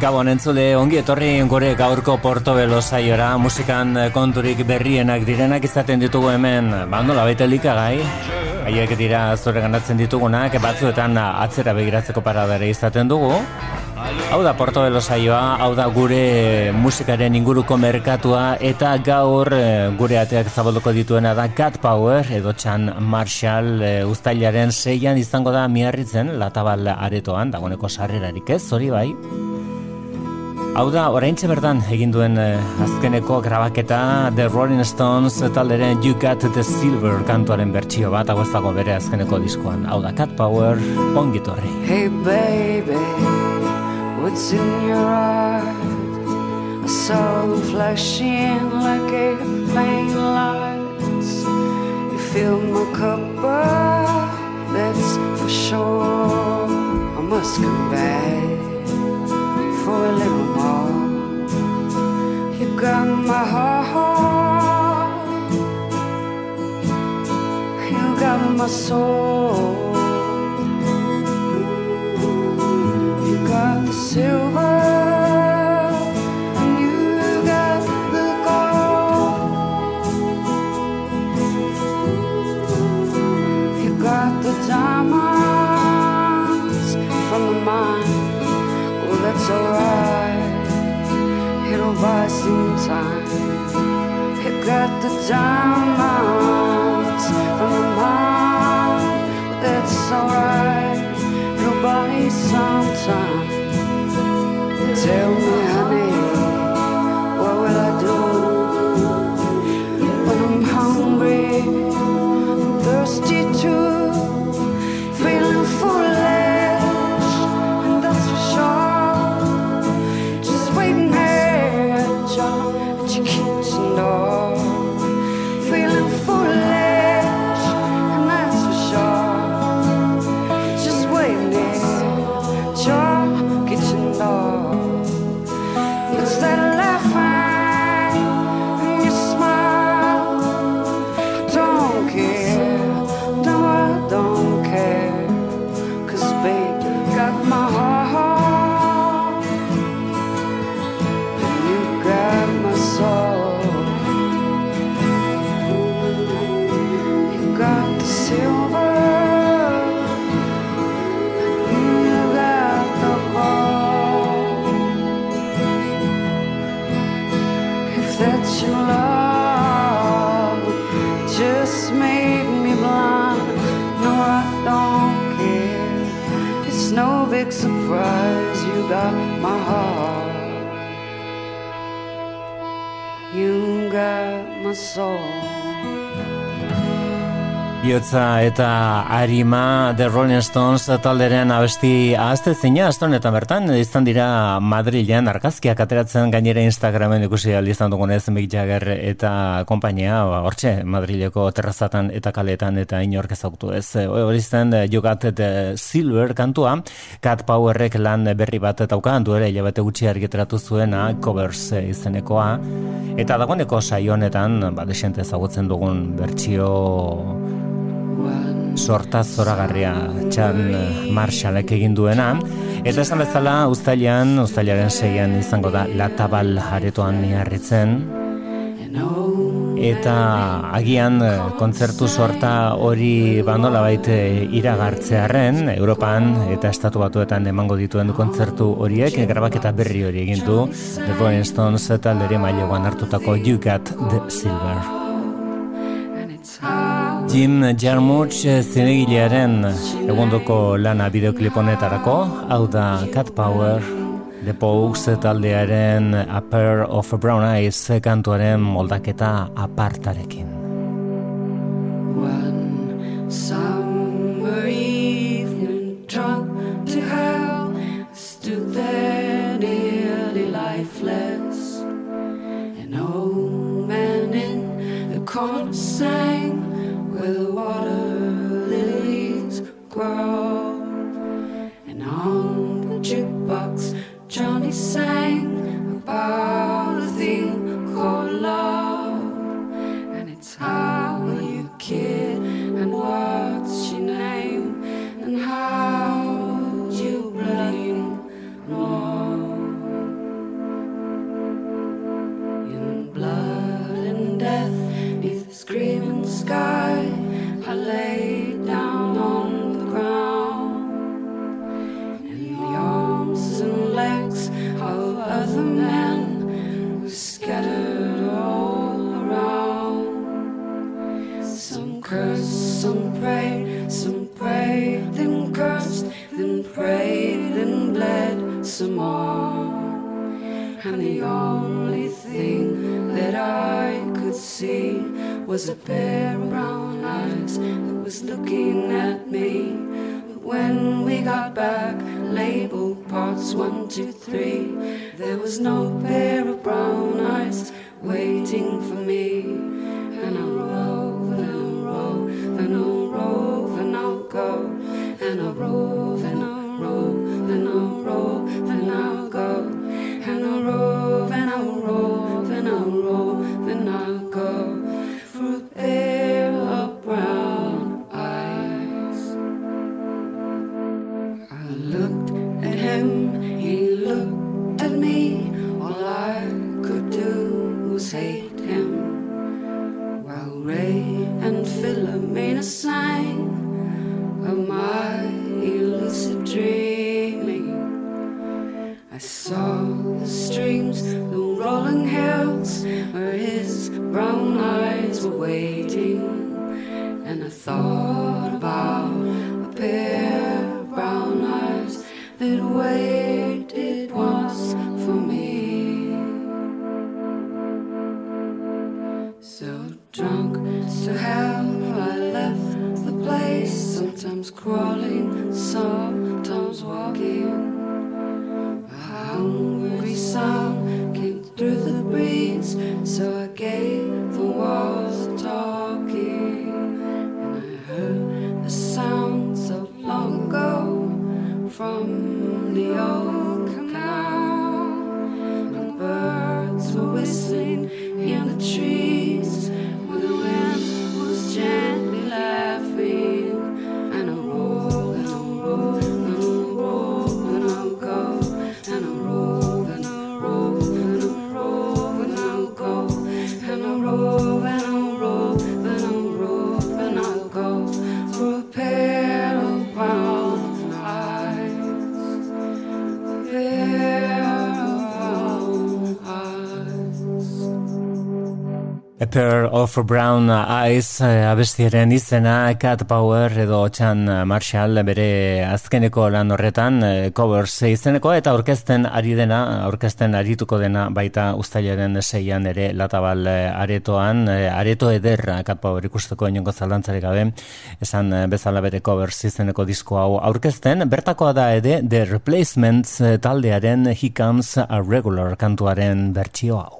Gabon entzule, ongi etorri gure gaurko portobelo saiora, musikan konturik berrienak direnak izaten ditugu hemen, bandola baita likagai, haiek dira zure ganatzen ditugunak, batzuetan atzera begiratzeko paradare izaten dugu. Hau da portobelo saioa, hau da gure musikaren inguruko merkatua, eta gaur eh, gure ateak zabalduko dituena da Cat Power, edo Chan Marshall e, ustailaren seian izango da miarritzen, latabal aretoan, dagoeneko sarrerarik ez, hori bai. Hau da, oraintxe berdan egin duen eh, azkeneko grabaketa The Rolling Stones talderen You Got The Silver kantuaren bertsio bat, hau ez dago bere azkeneko diskoan. Hau da, Cat Power, ongitorri. Hey baby, what's in your eyes? I saw them flashing like a plane lights. You fill my cup up, that's for sure. I must come back. For a little. You got my heart, you got my soul, you got the silver. Some time. You got the diamonds from the mine, but that's alright. It'll buy some time. Tell me, honey, what will I do when I'm hungry, thirsty too, Biotza eta Arima The Rolling Stones talderen abesti ahazte zina, astonetan bertan, izan dira Madrilean arkazkiak ateratzen gainera Instagramen ikusi izan dugunez Mick Jagger eta kompainia, ba, hortxe, Madrileko terrazatan eta kaletan eta inork ezautu ez. Hori zen, jogat Silver kantua, Cat Powerrek lan berri bat eta ukan duere, jabete gutxi argiteratu zuena, covers izenekoa, eta dagoeneko saionetan, ba, desente ezagutzen dugun bertsio sorta zoragarria txan Marshallek egin duena. Eta esan bezala ustailan ustailaren seian izango da latabal aretoan niarritzen eta agian kontzertu sorta hori bandola baite iragartzearen Europan eta estatu batuetan emango dituen kontzertu horiek grabaketa berri hori egin du The Rolling Stones eta lere maileguan hartutako You Got The Silver Jim Jarmusch zinegilearen egondoko lana bideoklip honetarako, hau da Cat Power, The Pogues taldearen A Pair of Brown Eyes kantuaren moldaketa apartarekin. One summer evening drunk to hell Stood there nearly lifeless. An old man in the corner sang Where the water lilies grow. And on the jukebox Johnny sang about some more. And the only thing that I could see was a pair of brown eyes that was looking at me. But when we got back, labeled parts one, two, three, there was no pair of brown eyes waiting for me. And I rove and I rove and I'll rove and I'll go. And I rove and I then I'll roll, then I'll go. And I'll roll, then I'll roll, then I'll roll, then I'll go. Pair of Brown Eyes eh, abestiaren izena Cat Power edo Chan Marshall bere azkeneko lan horretan eh, covers izeneko eta orkesten ari dena, orkesten arituko dena baita ustailaren seian ere latabal eh, aretoan, areto ederra Cat Power ikusteko inongo zalantzarik gabe, esan bezala bere covers izeneko disko hau aurkezten, bertakoa da ere The Replacements taldearen He Comes a Regular kantuaren bertsio hau.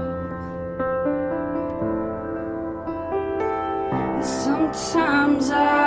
times I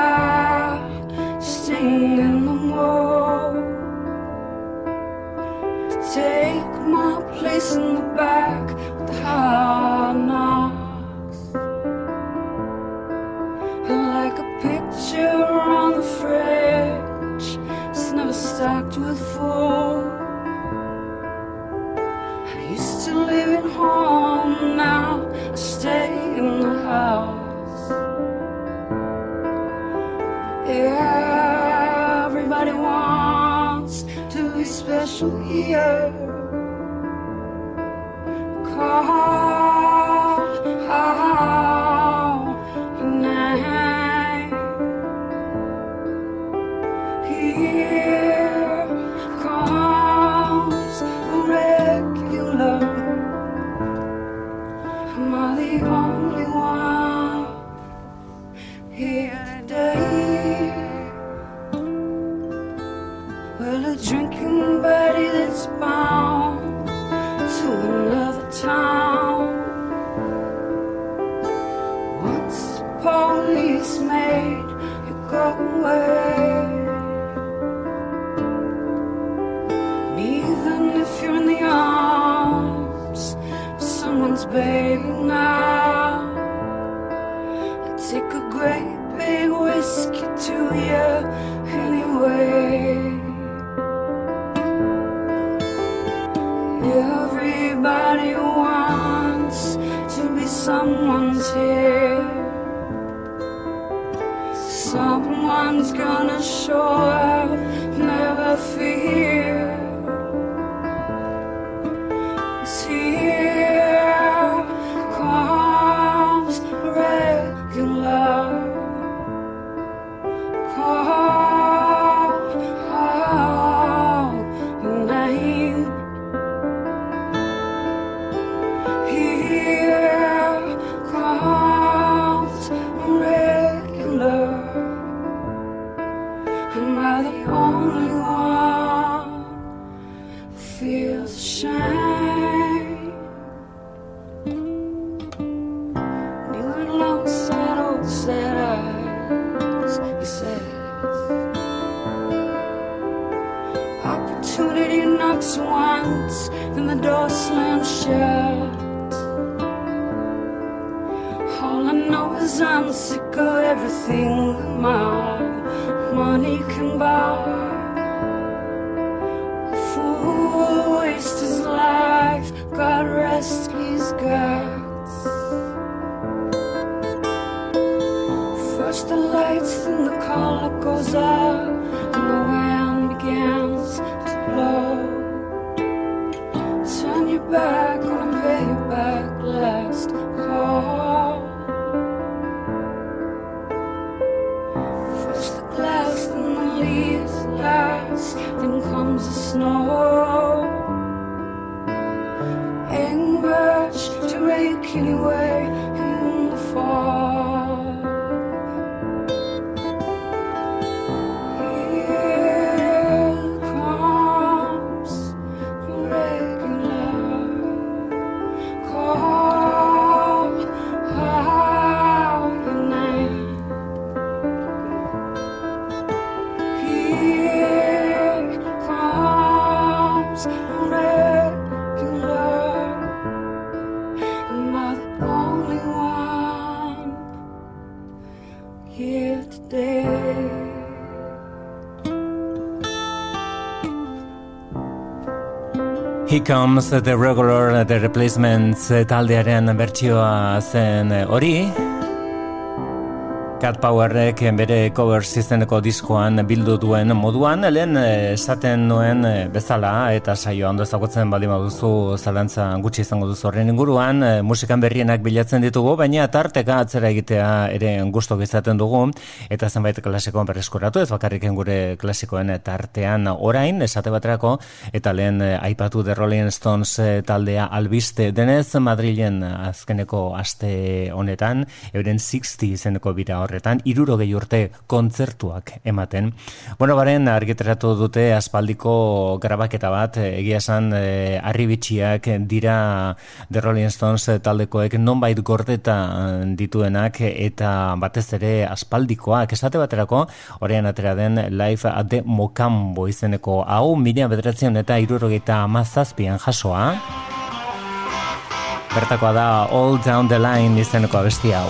back, gonna pay you back, last call. First the glass, then the leaves last, then comes the snow. Much to rake anyway He Comes The Regular The Replacements eh, taldearen bertsioa zen eh, hori Cat Powerrek bere covers izeneko diskoan bildu duen moduan, lehen eh, esaten nuen eh, bezala eta saio ondo ezagutzen baldin baduzu zalantza gutxi izango duzu horren inguruan, eh, musikan berrienak bilatzen ditugu, baina tarteka atzera egitea ere gustok izaten dugu eta zenbait klasikoan berreskuratu, ez bakarriken gure klasikoen tartean orain, esate baterako, eta lehen eh, aipatu The Rolling Stones taldea albiste denez Madrilen azkeneko aste honetan, euren 60 izeneko bira horretan, irurogei urte kontzertuak ematen. Bueno, baren argiteratu dute aspaldiko grabaketa bat, egia esan eh, arribitxiak dira The Rolling Stones taldekoek nonbait gordeta dituenak eta batez ere aspaldikoak esate baterako, orain atera den Live at the Mocambo izeneko hau, mila bederatzen eta irurogeita amazazpian jasoa. Bertakoa da All Down the Line izeneko abesti hau.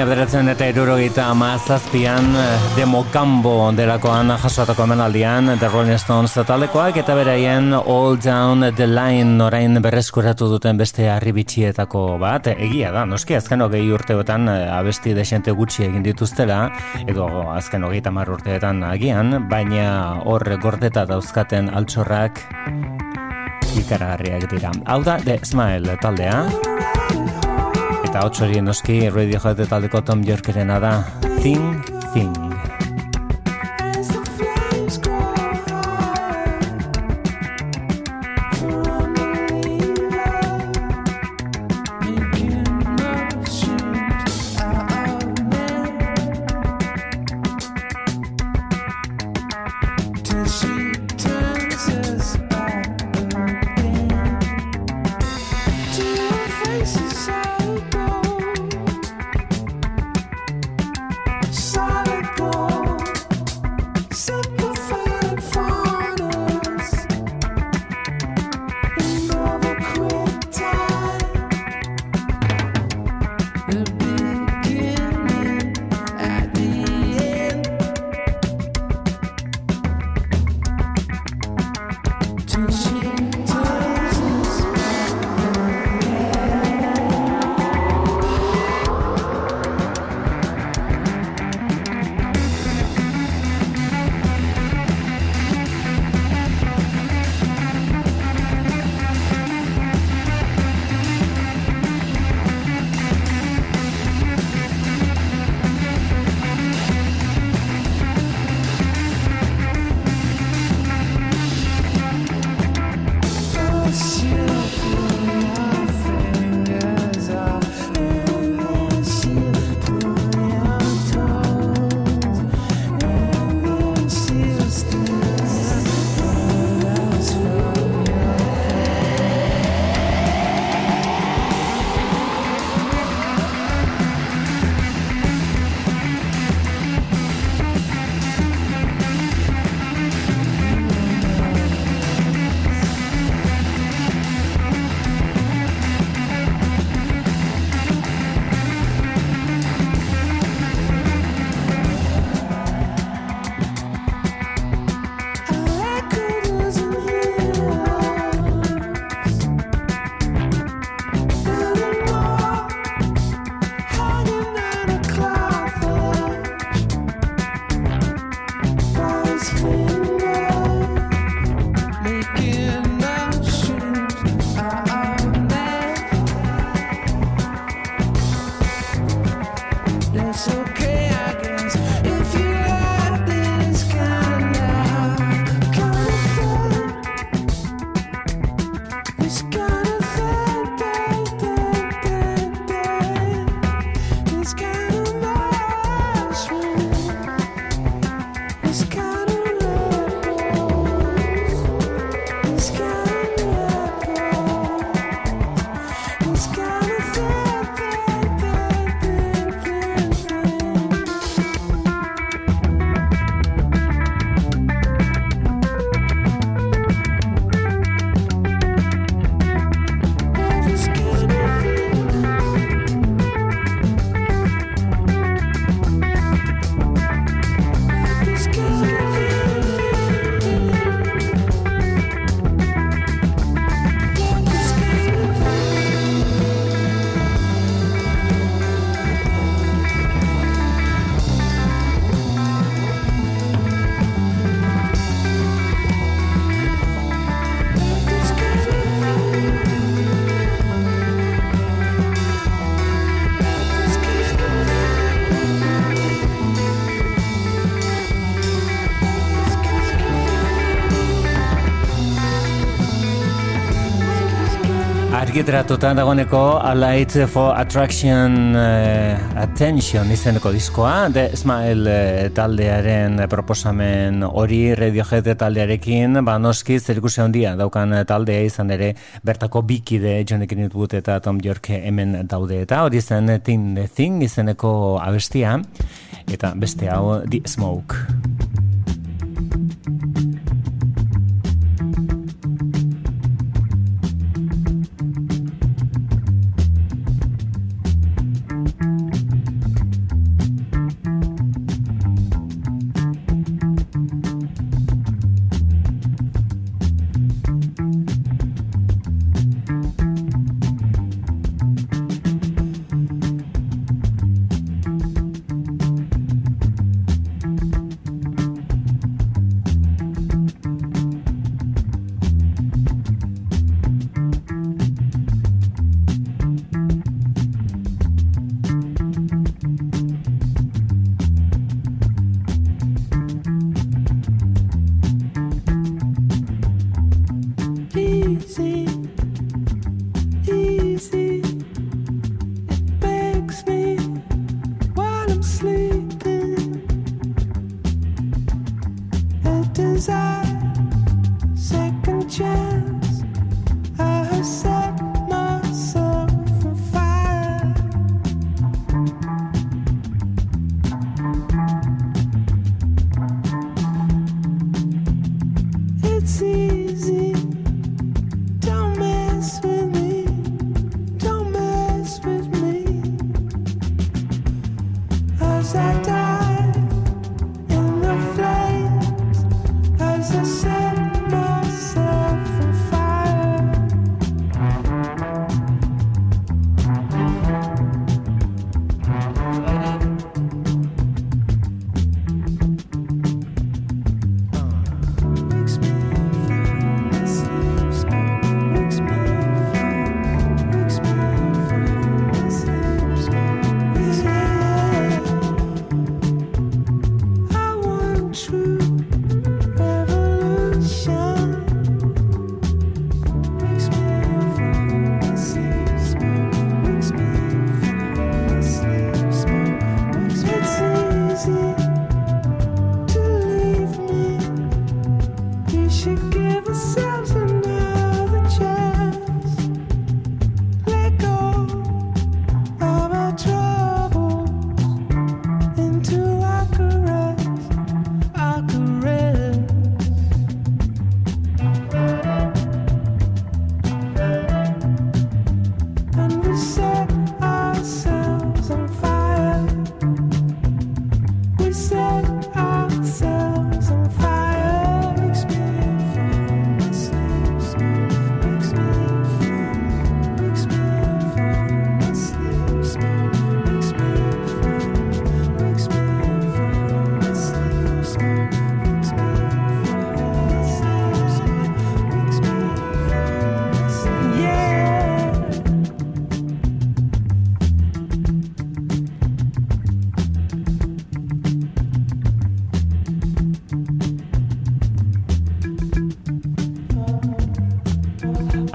Mila beratzen eta erurogeita amazazpian demo kambo delakoan jasoatako menaldian The Rolling Stones talekoak eta beraien All Down the Line orain berreskuratu duten beste arribitxietako bat egia da, noski azken hogei urteotan abesti desente gutxi egin dituztela edo azken hogei tamar urteetan agian baina hor gordeta dauzkaten altxorrak ikaragarriak dira. Hau da, The Smile taldea eta hotz hori noski Radiohead taldeko Tom Yorkerena da. Thing Thing argitratuta dagoeneko A Light for Attraction uh, Attention izeneko diskoa The Smile uh, taldearen proposamen hori Radiohead taldearekin ba noski zerikusi handia daukan taldea izan ere bertako bikide Johnny Greenwood eta Tom York hemen daude. Eta hori zen Tin The Thing izeneko abestia eta beste hau The Smoke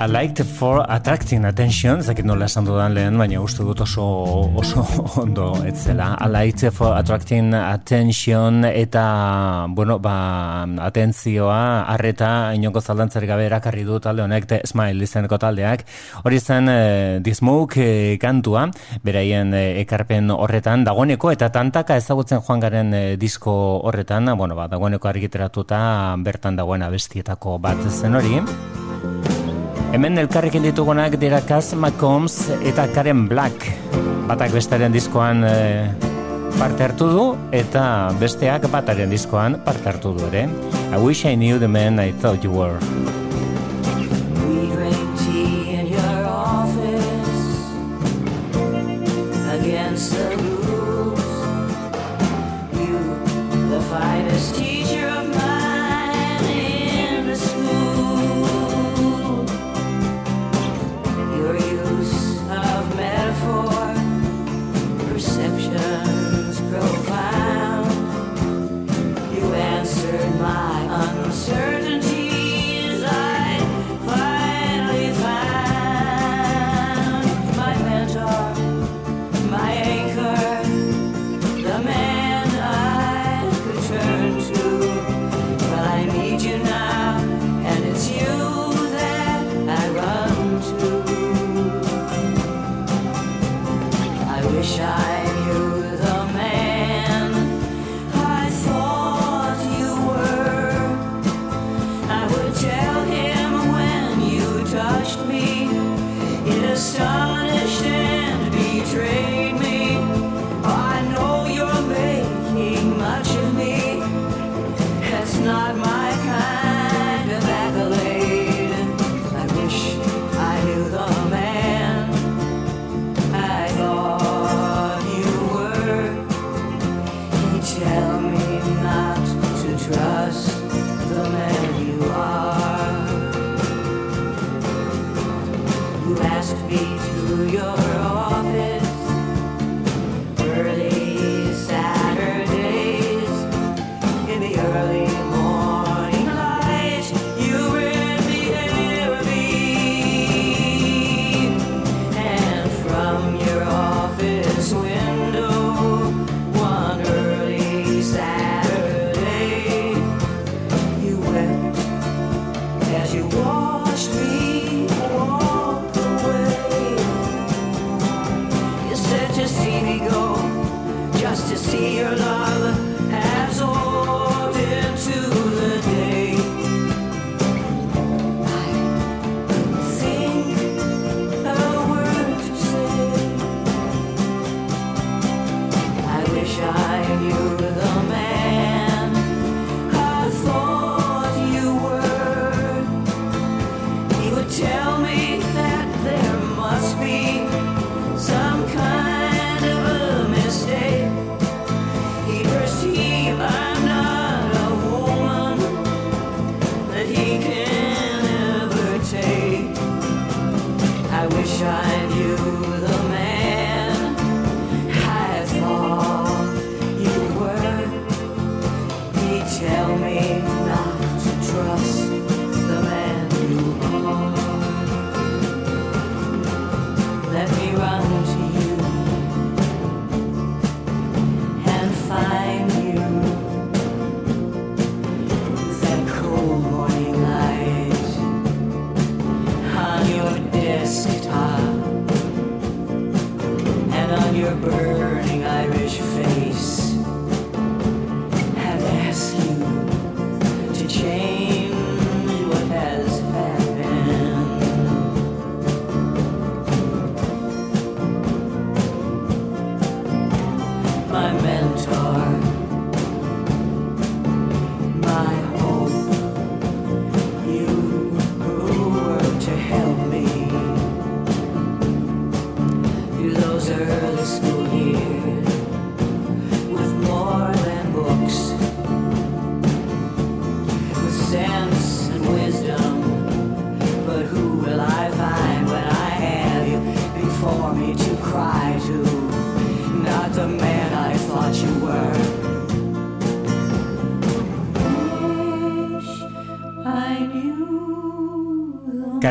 I liked for attracting attention, zakit nola esan dudan lehen, baina uste dut oso, oso ondo etzela. I liked for attracting attention eta, bueno, ba, atentzioa, arreta, inoko zaldantzari gabe erakarri du talde honek, te smile izeneko taldeak. Hori zen, The Smoke eh, kantua, beraien eh, ekarpen horretan, dagoeneko eta tantaka ezagutzen joan garen eh, disko horretan, bueno, ba, dagoeneko argiteratuta bertan dagoena bestietako bat zen hori. Hemen elkarrekin ditugunak dira Kaz McCombs eta Karen Black. Batak bestaren diskoan e, parte hartu du eta besteak bataren diskoan parte hartu du ere. I wish I knew the man I thought you were.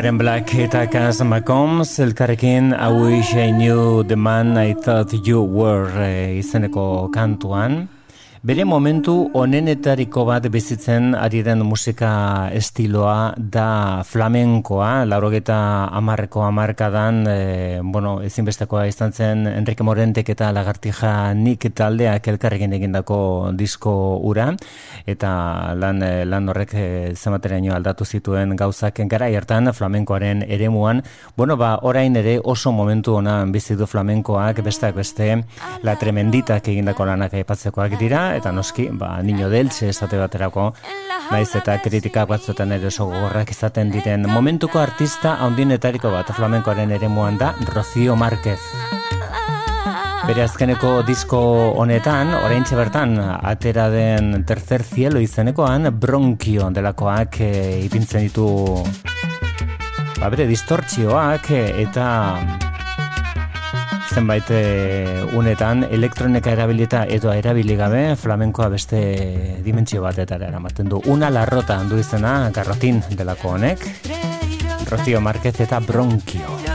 Karen Black eta Kaz McCombs elkarrekin I wish I knew the man I thought you were e, izeneko kantuan. Bere momentu onenetariko bat bizitzen ari den musika estiloa da flamenkoa, laurogeta amarreko amarkadan, e, bueno, ezinbestekoa izan zen Enrique Morentek eta Lagartija Nik taldeak elkarrekin egindako disko ura, eta lan, e, lan horrek e, zemateraino aldatu zituen gauzak gara hartan flamenkoaren eremuan, bueno, ba, orain ere oso momentu ona bizitu flamenkoak, besteak beste, la tremenditak egindako lanak aipatzekoak dira, eta noski, ba, niño deltze esate baterako, naiz eta kritika batzuetan ere oso gogorrak izaten diren. Momentuko artista haundinetariko bat flamenkoaren ere da Rocío Márquez. Bere azkeneko disko honetan, orain bertan atera den tercer cielo izenekoan, bronkio delakoak e, ipintzen ditu ba, bere distortzioak eta zenbait eh, unetan elektronika erabilita edo erabili gabe flamenkoa beste dimentsio batetara eramaten du. Una larrota handu izena garrotin delako honek. Rocío Márquez eta Bronkio.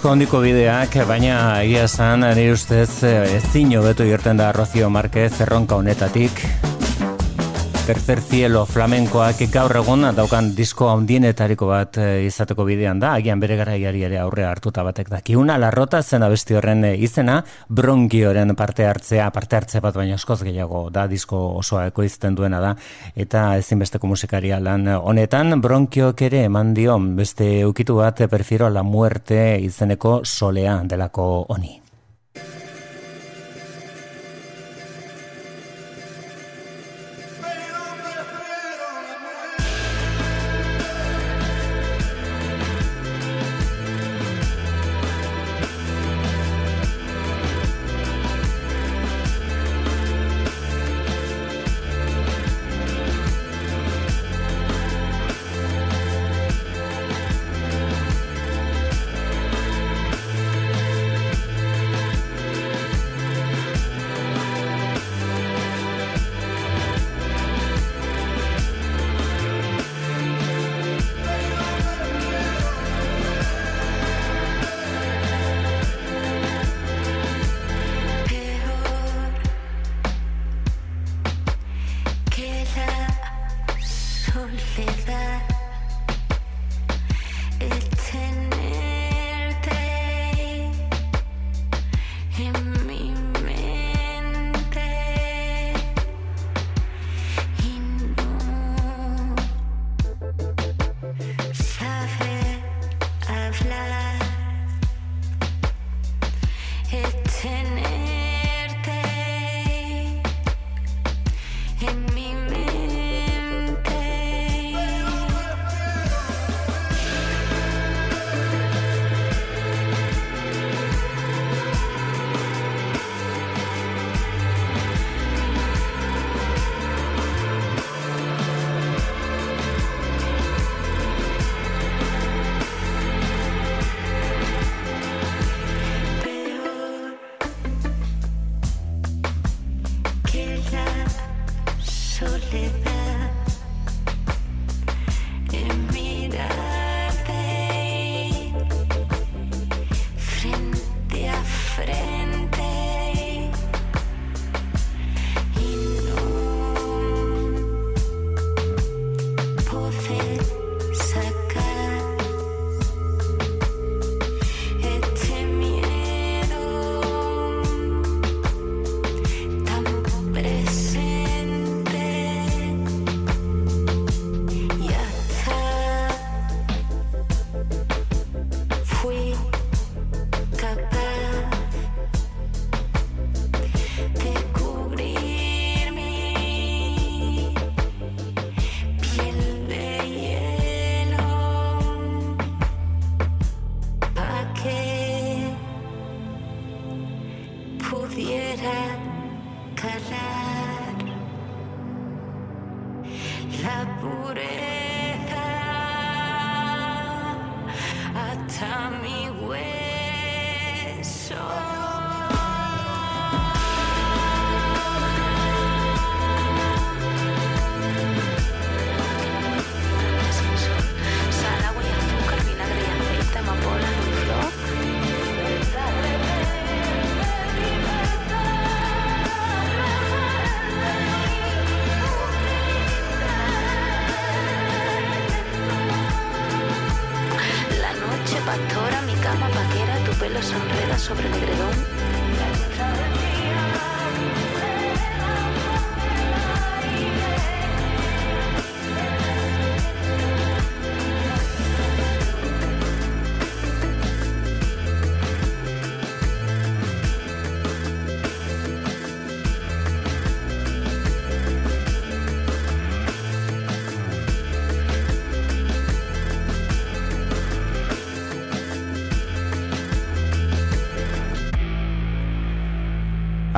Arrisko handiko bideak, baina egia zan, nire ustez, ezin hobeto irten da Rocio Marquez erronka honetatik. Tercer cielo flamenkoak gaur egun daukan disko handienetariko bat eh, izateko bidean da, agian bere garaiari ere aurre hartuta batek daki. Una larrota zen abesti horren eh, izena, bronkioren parte hartzea, parte hartze bat baina askoz gehiago da. Disko osoa ekoizten duena da, eta ezinbesteko musikaria lan honetan, bronkiok ere eman dion beste ukitu bat perfiro la muerte izeneko solea delako honi.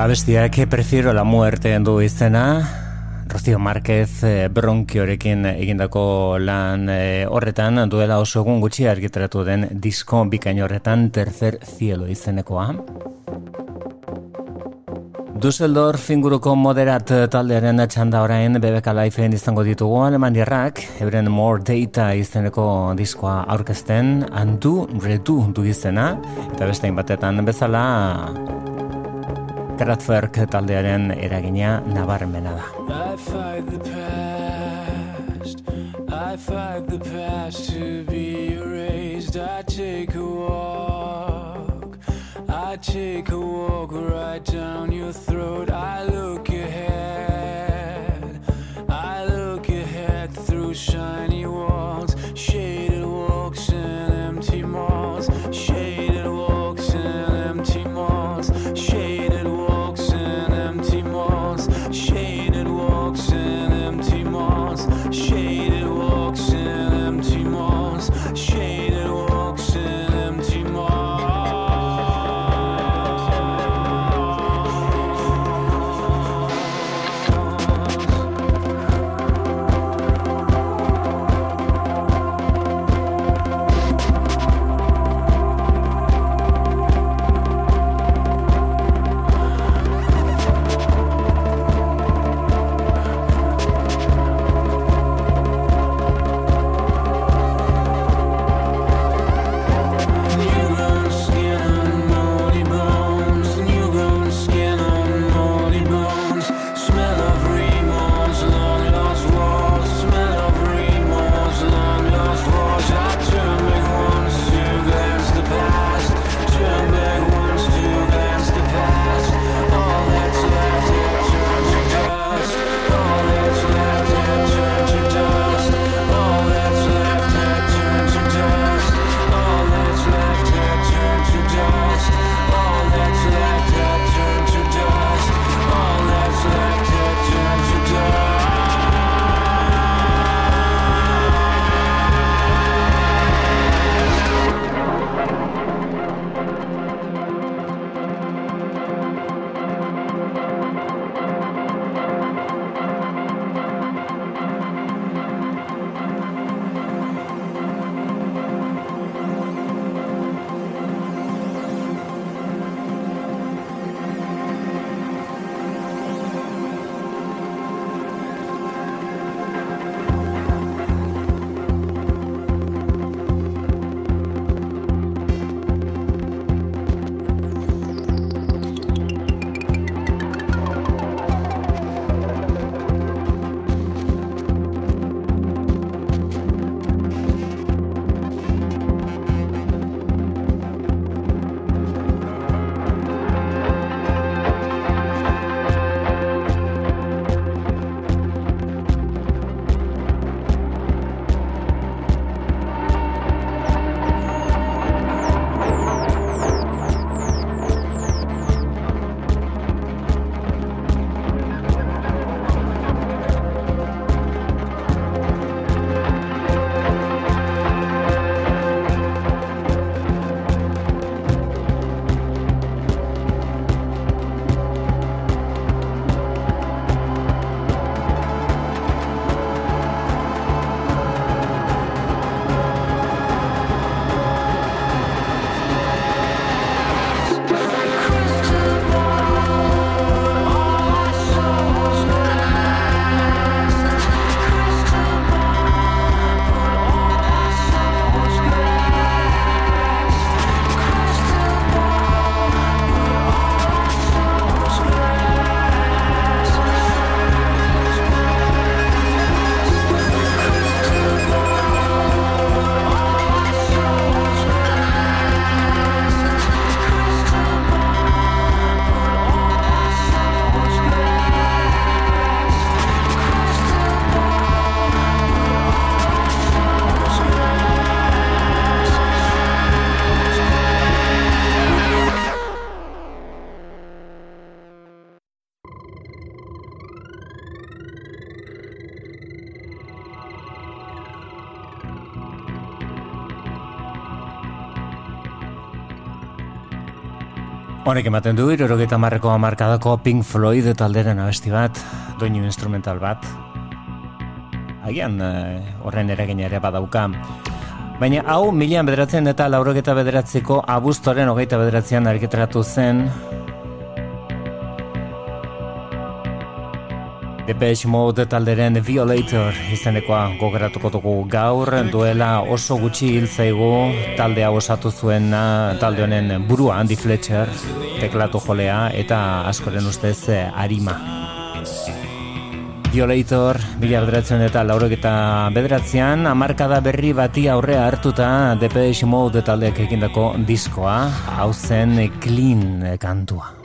Abestiak prefiero la muerte du izena Rocío Márquez eh, bronkiorekin egindako lan eh, horretan duela oso egun gutxi argitratu den disko bikain horretan tercer cielo izenekoa. Dusseldorf inguruko moderat taldearen txanda orain BBK Lifeen izango ditugu alemaniarrak. Euren More Data izeneko diskoa aurkezten andu redu du izena. Eta beste batetan bezala Kraftwerk taldearen eragina nabarmena da. I fight the past. I fight the past to be erased. I take a walk. I take a walk right down your throat. I look ahead. I look ahead through shiny walls Shaded walks Honek ematen du, irurogeita marreko amarkadako Pink Floyd talderen abesti bat, doinu instrumental bat. Agian, eh, horren eragin ere badauka. Baina hau, milian bederatzen eta laurogeta bederatzeko abuztoren hogeita bederatzean argiteratu zen, Depeche Mode talderen Violator izenekoa gogeratuko dugu. Gaur duela oso gutxi hil zaigu taldea osatu zuen talde honen burua Andy Fletcher teklatu jolea eta askoren ustez eh, arima. Violator mila bederatzen eta laurok eta bederatzean amarkada berri bati aurrea hartuta Depeche Mode taldeak egindako diskoa hau zen clean kantua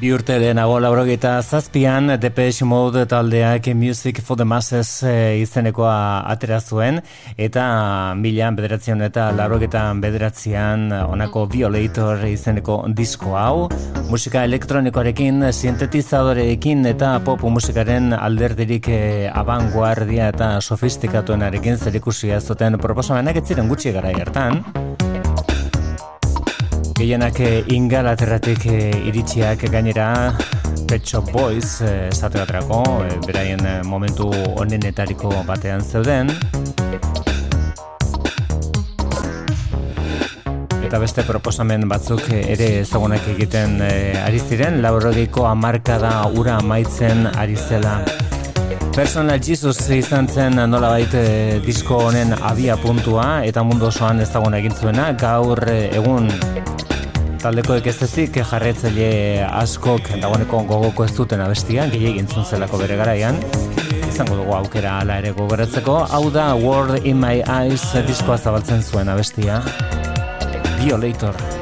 Bi urte lehenago laurogeita zazpian Depeche Mode taldeak Music for the Masses e, izenekoa atera zuen. Eta milan bederatzean eta laurogeita bederatzean onako Violator izeneko disko hau musika elektronikoarekin sintetizadoreekin eta pop musikaren alderdirik e, abanguardia eta sofistikatuenarekin zerikusia zuten proposamenak ez ziren gutxi gara hartan gehienak eh, ingalaterratik eh, iritsiak gainera Pet Shop Boys eh, esate baterako, beraien momentu onenetariko batean zeuden. Eta beste proposamen batzuk ere ezagunak egiten ari ziren, laurogeiko amarka da ura amaitzen ari zela. Personal Jesus izan zen nola baita disko honen abia puntua eta mundu osoan ezagun egin zuena, gaur egun taldeko ekestezik jarretzaile askok dagoeneko gogoko ez duten abestia, gehi egin zelako bere garaian. Izango dugu aukera ala ere gogoratzeko. Hau da World in my eyes diskoa zabaltzen zuen abestia. Violator. Violator.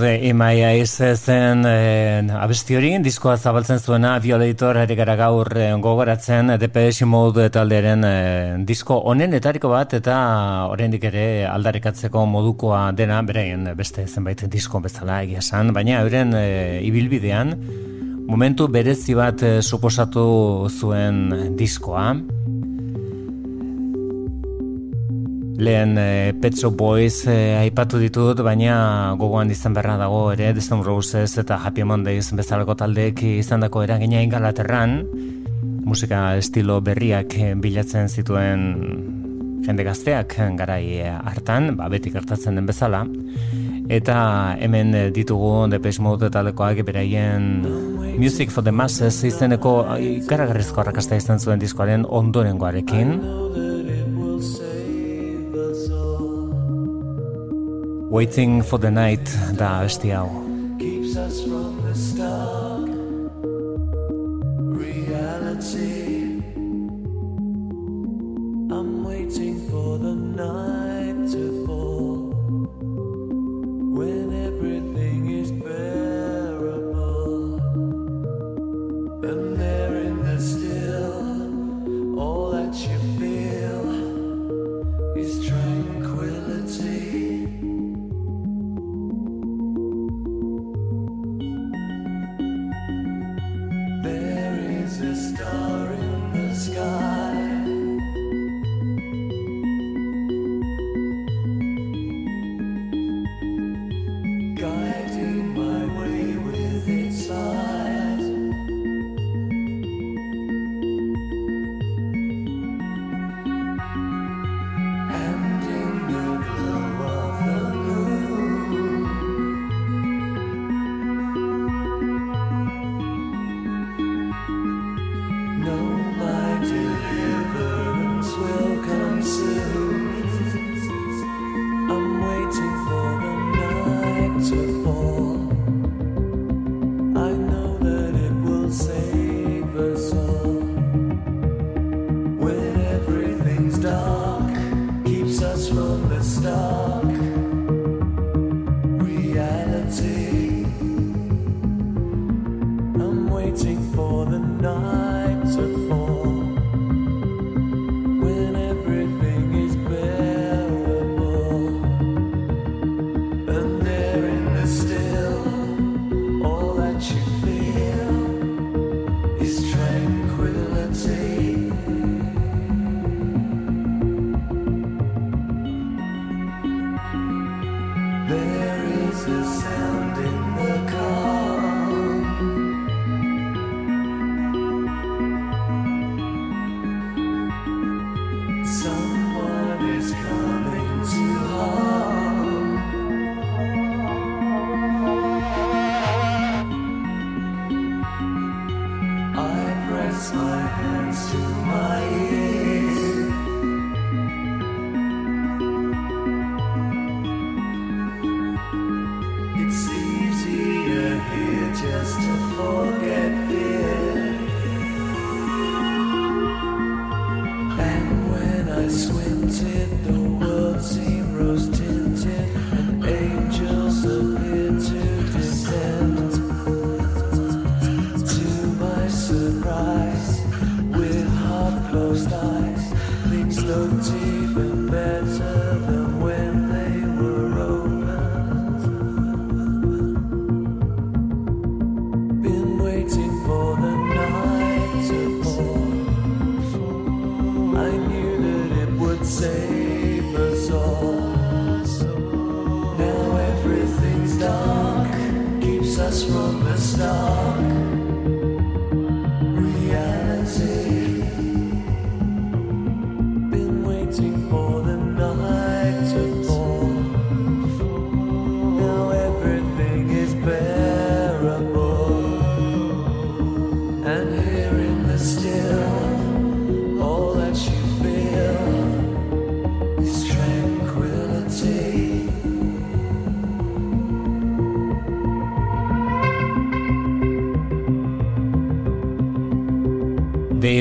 Word in my eyes zen eh, abesti hori, diskoa zabaltzen zuena Violator ere gara gaur eh, gogoratzen DPS Mode taldearen eh, disko honen etariko bat eta oraindik ere aldarekatzeko modukoa dena beraien beste zenbait disko bezala egia san, baina euren eh, ibilbidean momentu berezi bat eh, suposatu zuen diskoa. Lehen e, Pet Shop Boys e, aipatu ditut, baina gogoan izan berra dago ere, The Roses eta Happy Mondays bezalako taldeek izan dako eragina ingalaterran, musika estilo berriak bilatzen zituen jende gazteak garai hartan, ba, beti gertatzen den bezala, eta hemen ditugu Depeche Mode talekoak beraien Music for the Masses izeneko ikaragarrizko arrakasta izan zuen diskoaren ondorengoarekin. Waiting for the night da besti hau. Keeps us from the stark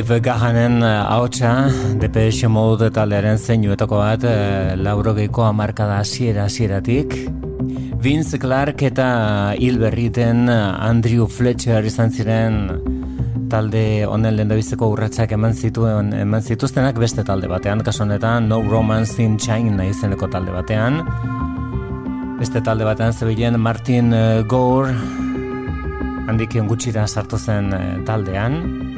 Dave Gahanen eh, haotxa, Depeche Mode taldearen zeinuetako bat, e, laurogeiko amarkada asiera asieratik. Vince Clark eta Hil Berriten eh, Andrew Fletcher izan ziren talde honen lehen urratsak eman zituen eman zituztenak beste talde batean, kaso honetan No Romance in China izeneko talde batean. Beste talde batean zebilen Martin Gore handik gutxira sartu zen taldean.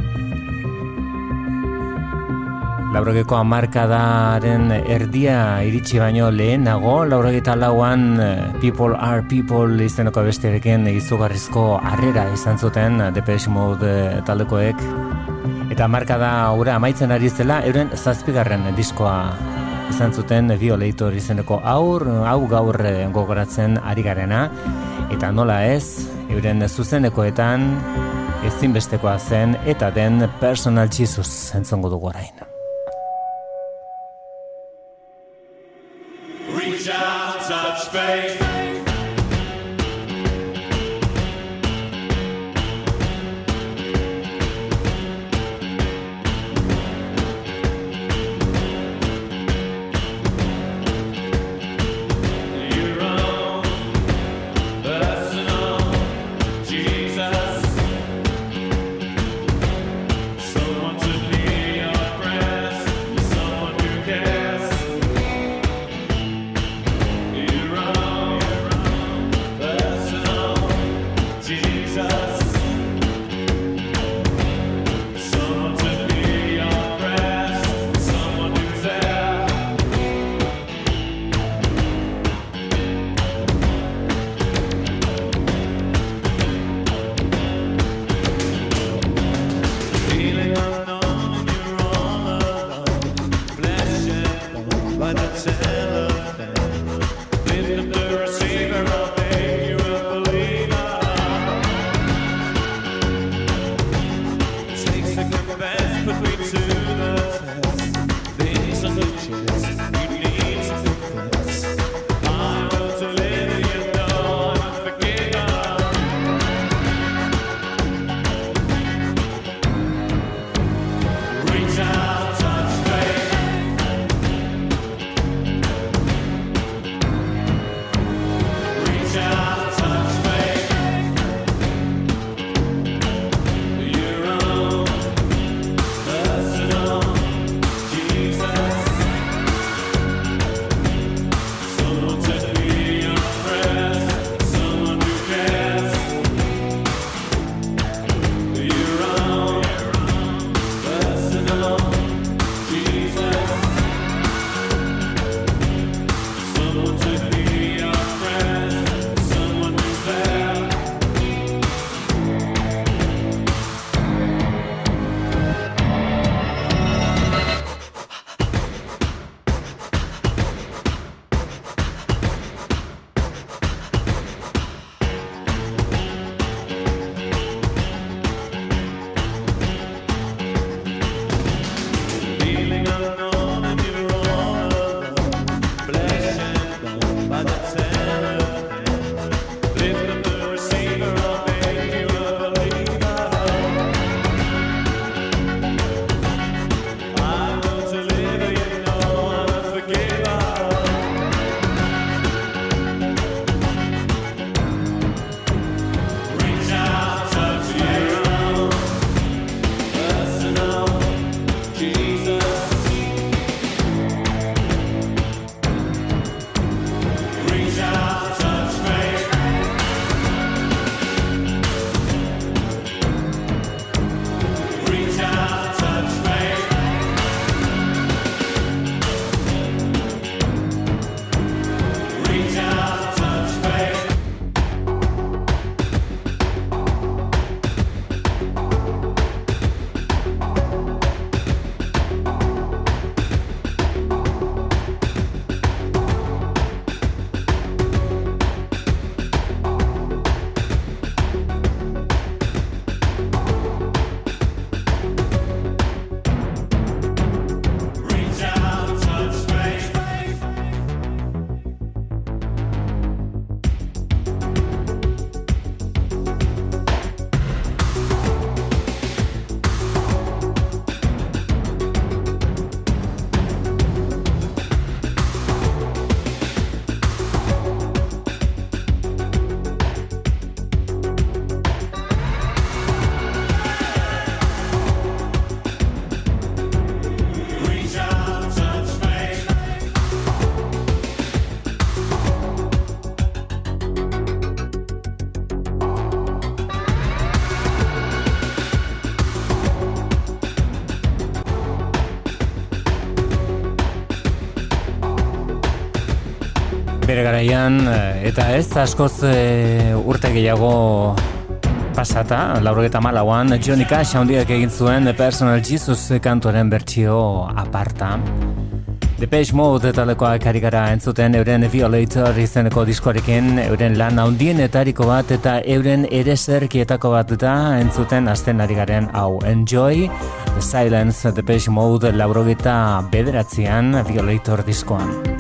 Laurogeko amarkadaren erdia iritsi baino lehenago, laurogeta lauan eh, People are People izeneko besterekin izugarrizko harrera izan zuten Depeche Mode taldekoek Eta marka da ura amaitzen ari zela, euren zazpigarren diskoa izan zuten Violator izeneko aur, hau gaur gogoratzen ari garena. Eta nola ez, euren zuzenekoetan ezinbestekoa zen eta den personal Jesus entzongo dugu orain. space. Bere garaian eh, eta ez askoz e, urte gehiago pasata, laurogeta malauan, Johnny Cash handiak egin zuen The Personal Jesus kantoren bertsio aparta. Depeche Mode talekoak ari gara entzuten euren Violator izeneko diskorekin, euren lan handienetariko bat eta euren ere zerkietako bat da entzuten azten ari garen hau Enjoy, The Silence, Depeche Mode laurogeta bederatzean Violator diskoan.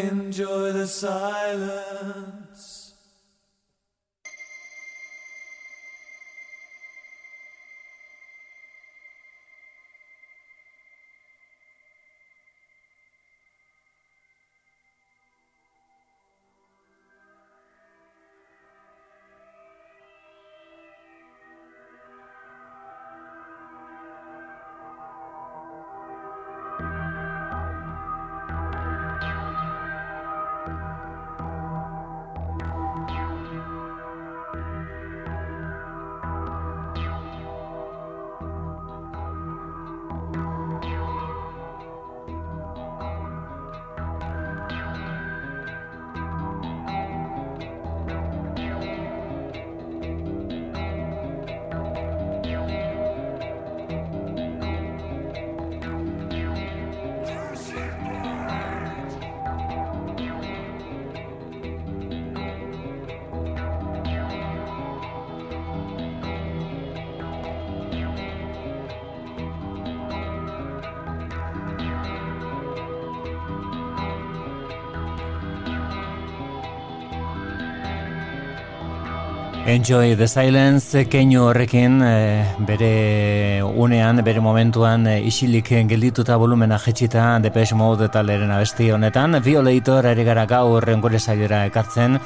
Enjoy the silence. Enjoy the silence, keinu horrekin e, bere unean, bere momentuan e, isilik geldituta volumena jetxita Depeche Mode taleren abesti honetan. Violator ere gara gaur rengore saiora ekartzen,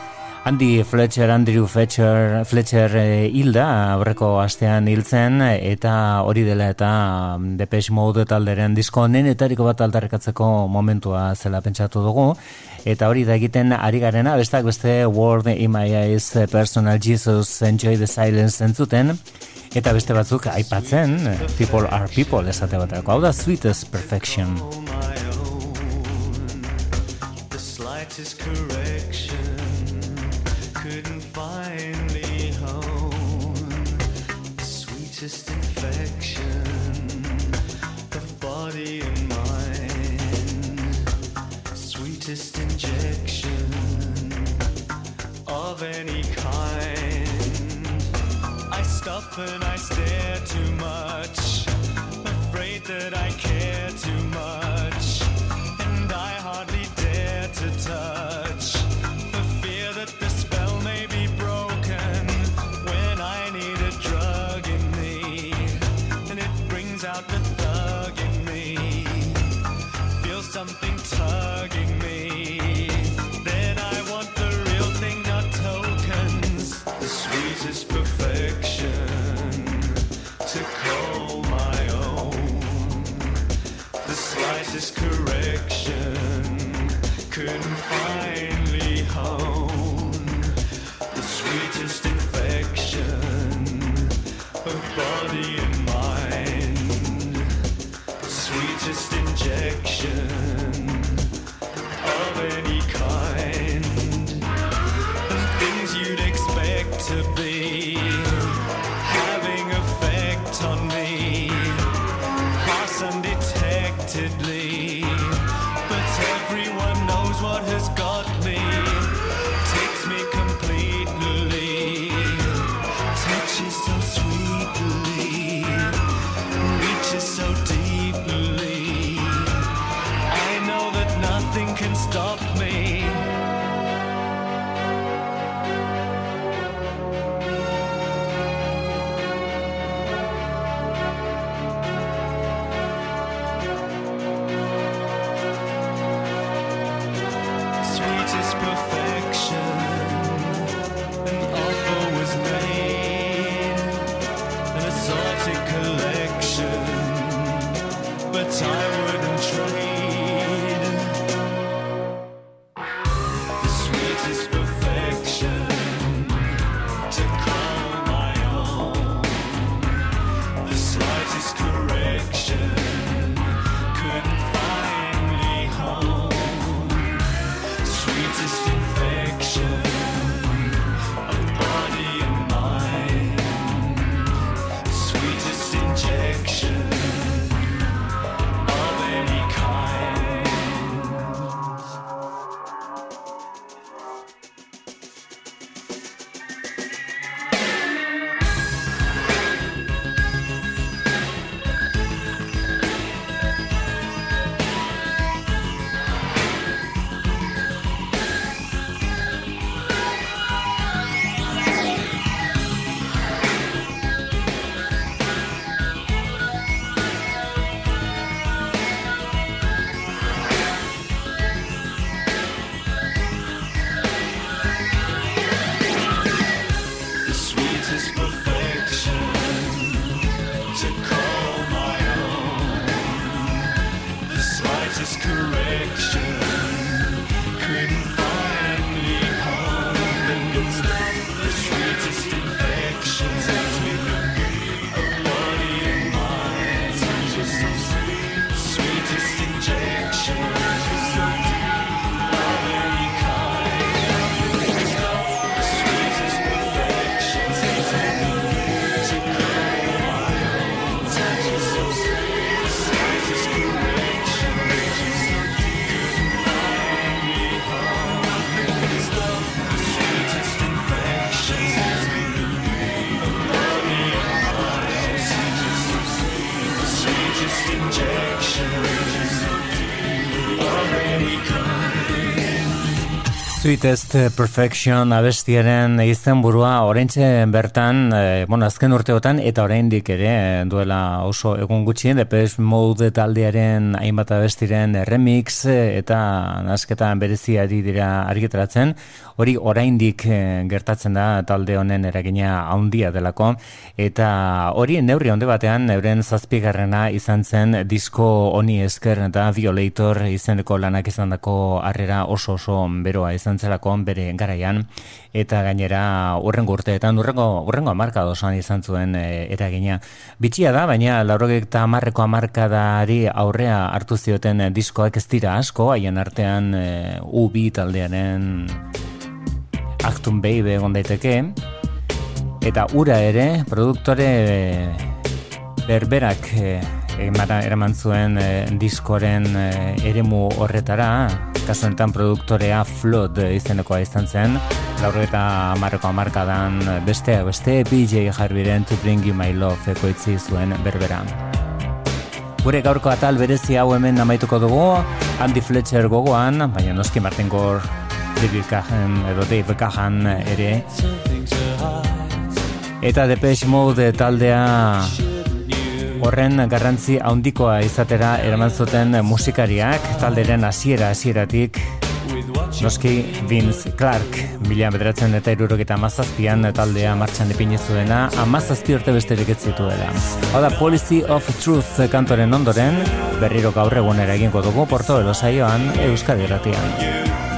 Andy Fletcher, Andrew Fletcher, Fletcher e, hilda, aurreko astean hiltzen, eta hori dela eta mm, Depeche Mode talderen disko nenetariko bat aldarrekatzeko momentua zela pentsatu dugu. Eta hori da egiten ari garena, bestak beste World in My Eyes, Personal Jesus, Enjoy the Silence entzuten. Eta beste batzuk aipatzen, People are People esate batako. Hau da Sweetest Perfection. The slightest correction and I stare too much, afraid that I care This correction. Couldn't find. Sweetest Perfection abestiaren izenburua oraintxe bertan, e, bueno, azken urteotan eta oraindik ere duela oso egun gutxi Depeche Mode taldearen hainbat abestiren remix eh, eta nasketan bereziari dira argitaratzen. Hori oraindik gertatzen da talde honen eragina handia delako eta hori neurri onde batean euren zazpigarrena izan zen disko honi esker eta Violator izeneko lanak izandako harrera oso oso beroa izan izan bere garaian eta gainera urrengo urteetan urrengo urrengo hamarka dosan izan zuen e, eragina. Bitxia da, baina laurogek eta hamarreko hamarkadari aurrea hartu zioten e, diskoak ez dira asko, haien artean e, UB taldearen Actum Baby egon daiteke eta ura ere produktore e, berberak e, eraman zuen e, diskoren e, eremu horretara kasu enten produktorea Flood izenekoa izan zen, lauro eta marreko amarkadan beste, beste PJ jarbiren To Bring You My Love ekoitzi zuen berbera. Gure gaurko atal berezi hau hemen amaituko dugu, Andy Fletcher gogoan, baina noski Martin Gore, David Cahan edo Dave Cahan ere. Eta Depeche Mode taldea horren garrantzi handikoa izatera eraman zuten musikariak talderen hasiera hasieratik Noski Vince Clark mila bederatzen eta iruroketa amazazpian taldea martxan ipini zuena amazazpi urte besterik ez zituela. Hau da Policy of Truth kantoren ondoren berriro gaur egunera egingo dugu Porto Elosaioan Euskadi Ratian.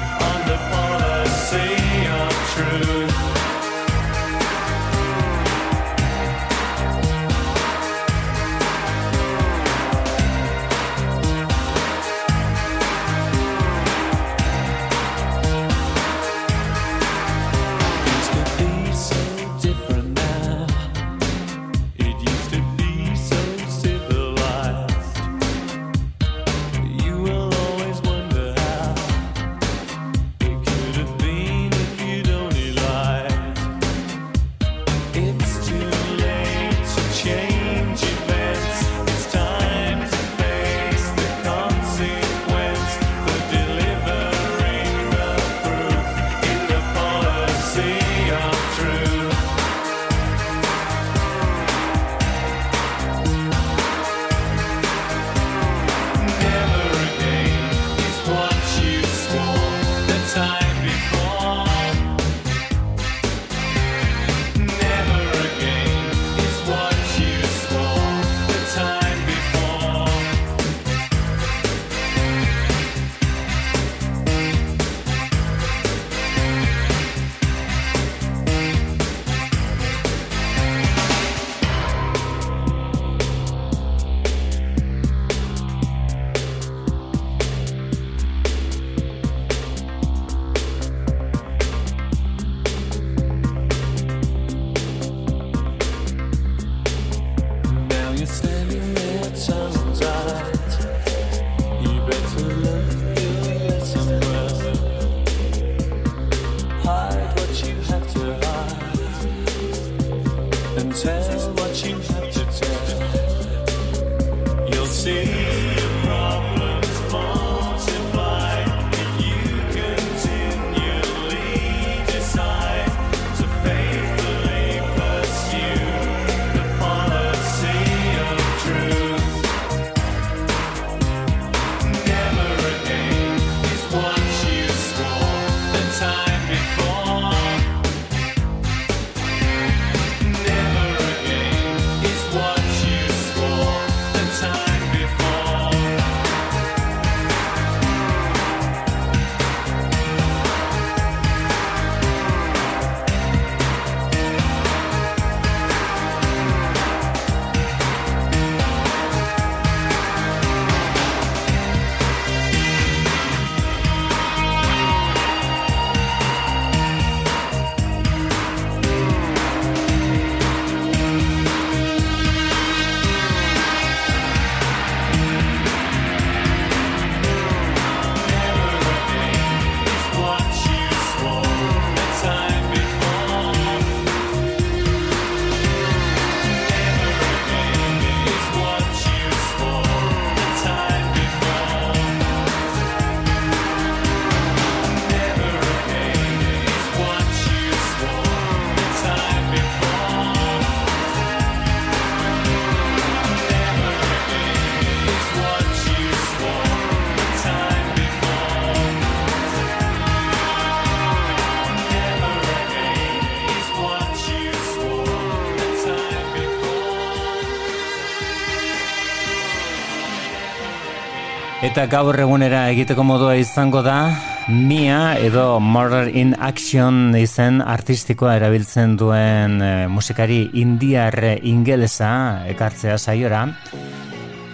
eta gaur egunera egiteko modua izango da Mia edo Murder in Action izen artistikoa erabiltzen duen e, musikari indiar ingelesa ekartzea saiora.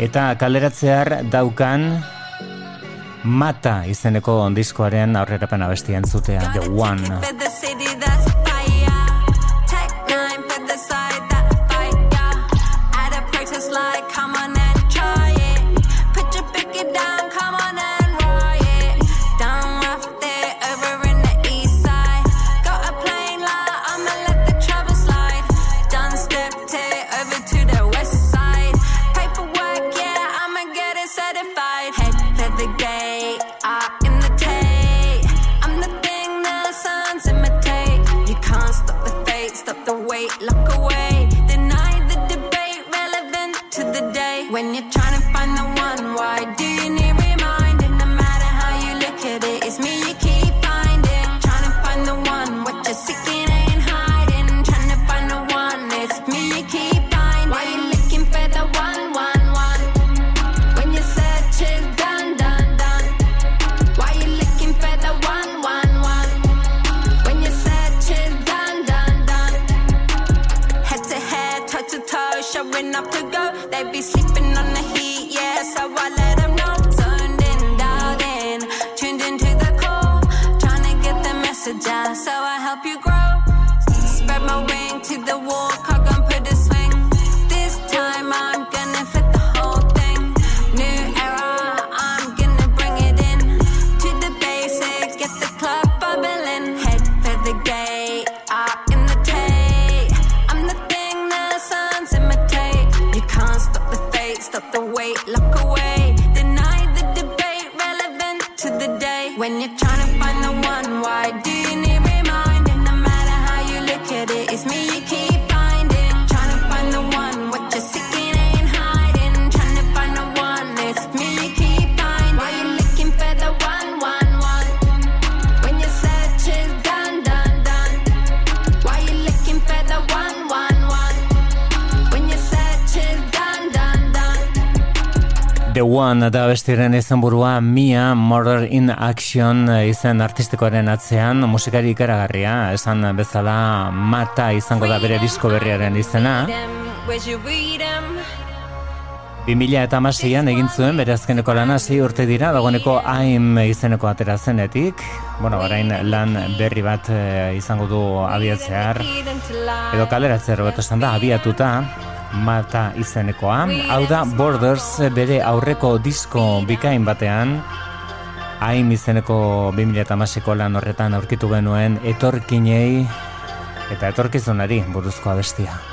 Eta kaleratzear daukan Mata izeneko ondiskoaren aurrerapen abestian zutea The One. da bestiren izan burua Mia Murder in Action eh, izan artistikoaren atzean musikari ikaragarria, esan bezala Mata izango da bere disko berriaren izena. Bimila eta masian egin zuen bere azkeneko lana zi urte dira, dagoeneko AIM izeneko atera zenetik. Bueno, orain lan berri bat eh, izango du abiatzear. Edo kaleratzea robeto da. Abiatuta mata izenekoa. Hau da Borders eh, bere aurreko disko bikain batean. Hain izeneko 2008ko lan horretan aurkitu genuen etorkinei eta etorkizunari buruzko abestia.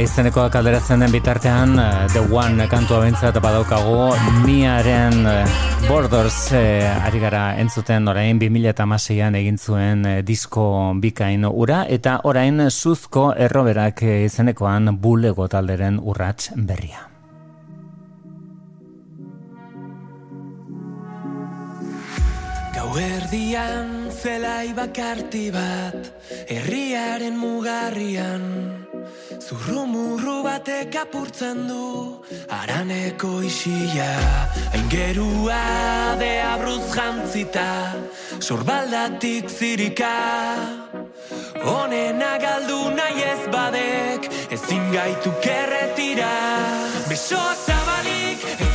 Izeneko kalderatzen den bitartean eh, The One kantua bentzat badaukagu Miaren eh, Borders eh, ari gara entzuten orain 2006an egin zuen eh, disko bikain ura eta orain zuzko erroberak eh, izenekoan bulego talderen urrats berria. Gauerdian zelai bakarti bat batek apurtzen du Araneko isila Aingerua de abruz jantzita Sorbaldatik zirika. Honena galdu nahi ez badek Ezin gaitu kerretira Besoak zabalik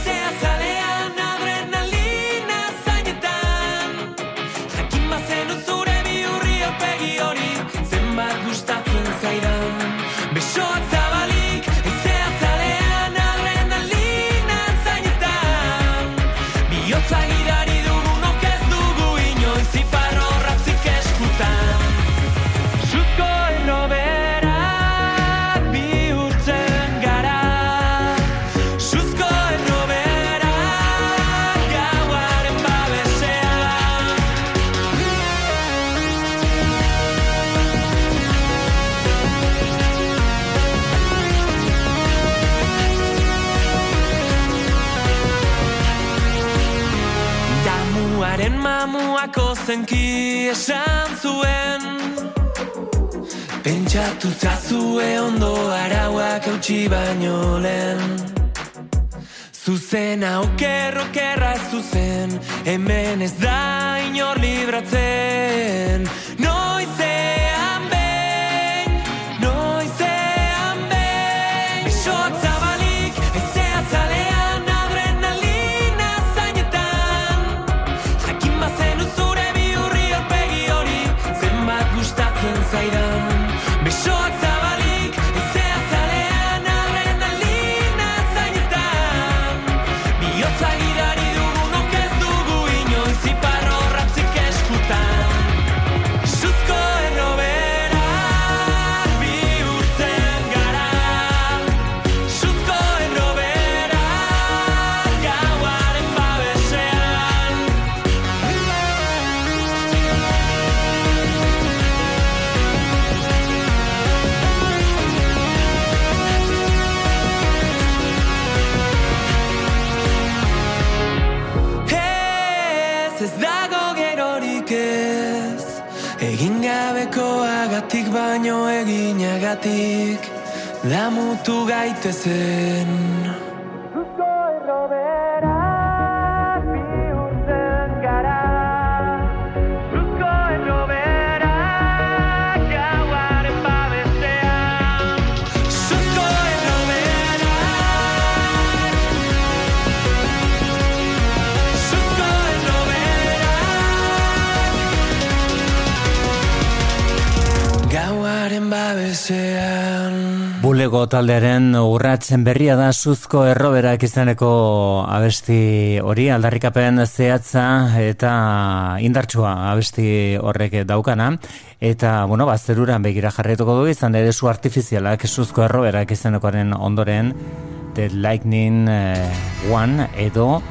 esan zuen. Pentsatu zazue ondo arauak eutxi baino lehen. Zuzena okerro kerra zuzen Hemen ez da inor libratzen eginagatik Damutu gaitezen Bulego taldearen urratzen berria da zuzko erroberak izaneko abesti hori, aldarrikapen zehatza eta indartsua abesti horrek daukana. Eta, bueno, bazeruran begira jarretuko du izan ere zu artifizialak zuzko erroberak izanekoaren ondoren The Lightning eh, One edo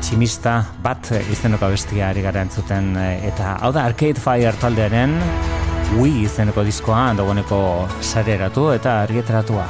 tximista bat izeneko abestia ari gara entzuten eh, eta hau da Arcade Fire taldearen Wii izeneko diskoa dagoeneko sareratu eta argitaratua.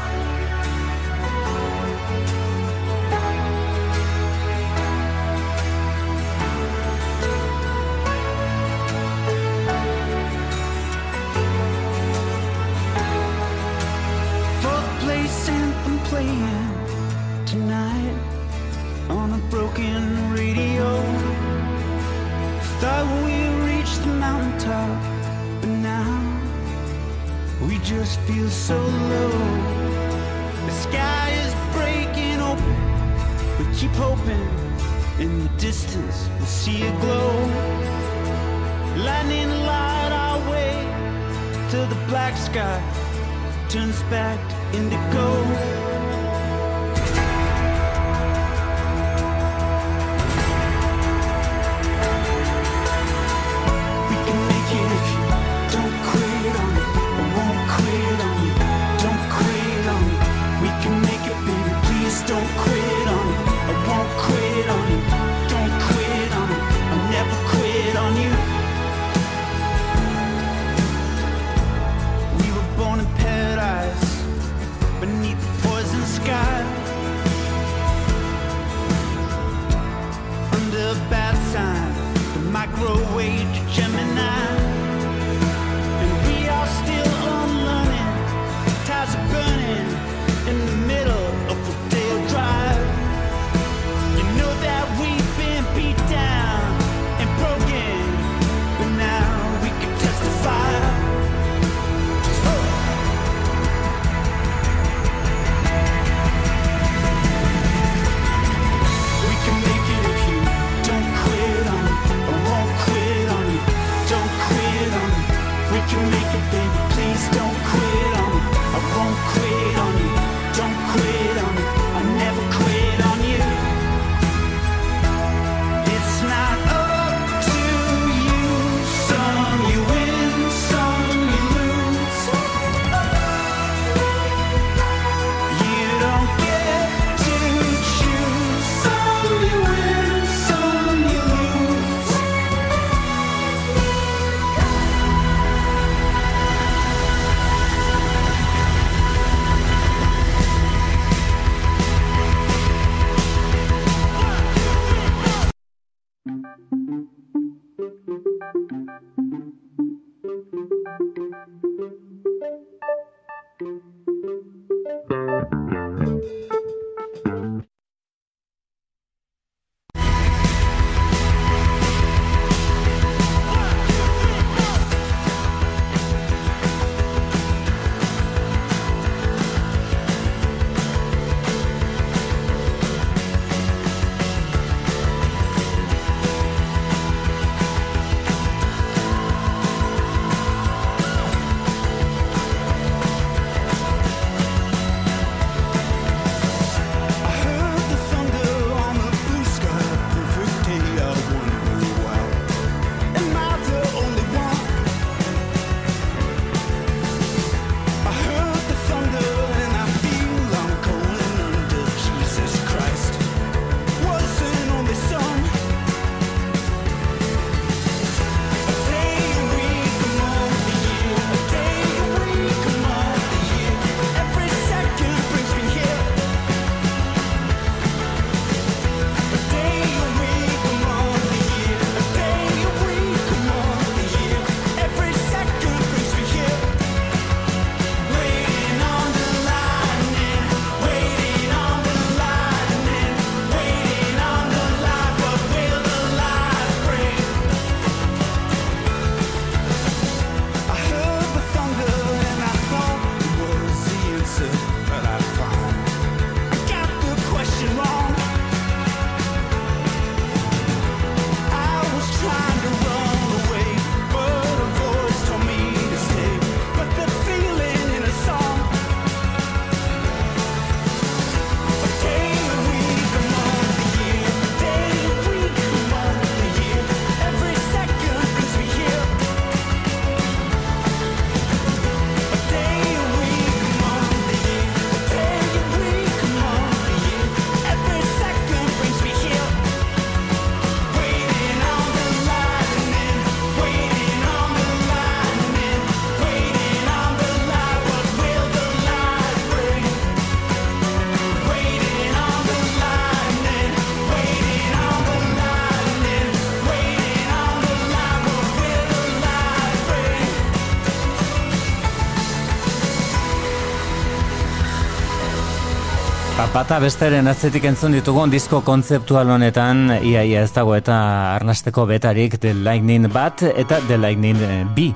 Bata besteren atzetik entzun ditugun disko kontzeptual honetan. Iaia ez dago eta arnasteko betarik The Lightning bat eta The Lightning eh, B.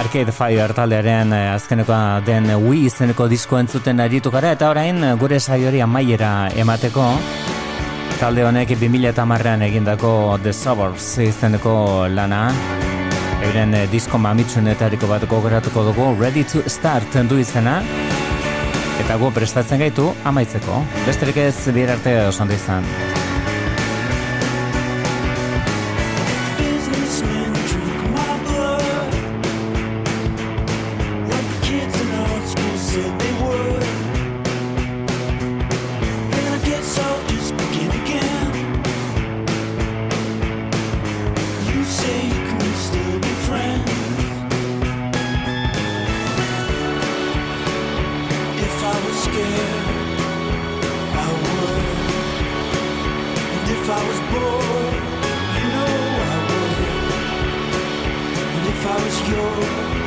Arcade Fire taldearen eh, azkenekoa den Wii izeneko disko entzuten aritu gara eta orain eh, gure saiori amaiera emateko. Talde honek 2000 eta marrean egindako The Suburbs izeneko lana. Euren disko mamitsunetariko bat gogoratuko dugu Ready to Start du izena Eta gu prestatzen gaitu amaitzeko. Besterik ez bier arte osan izan. I was yours,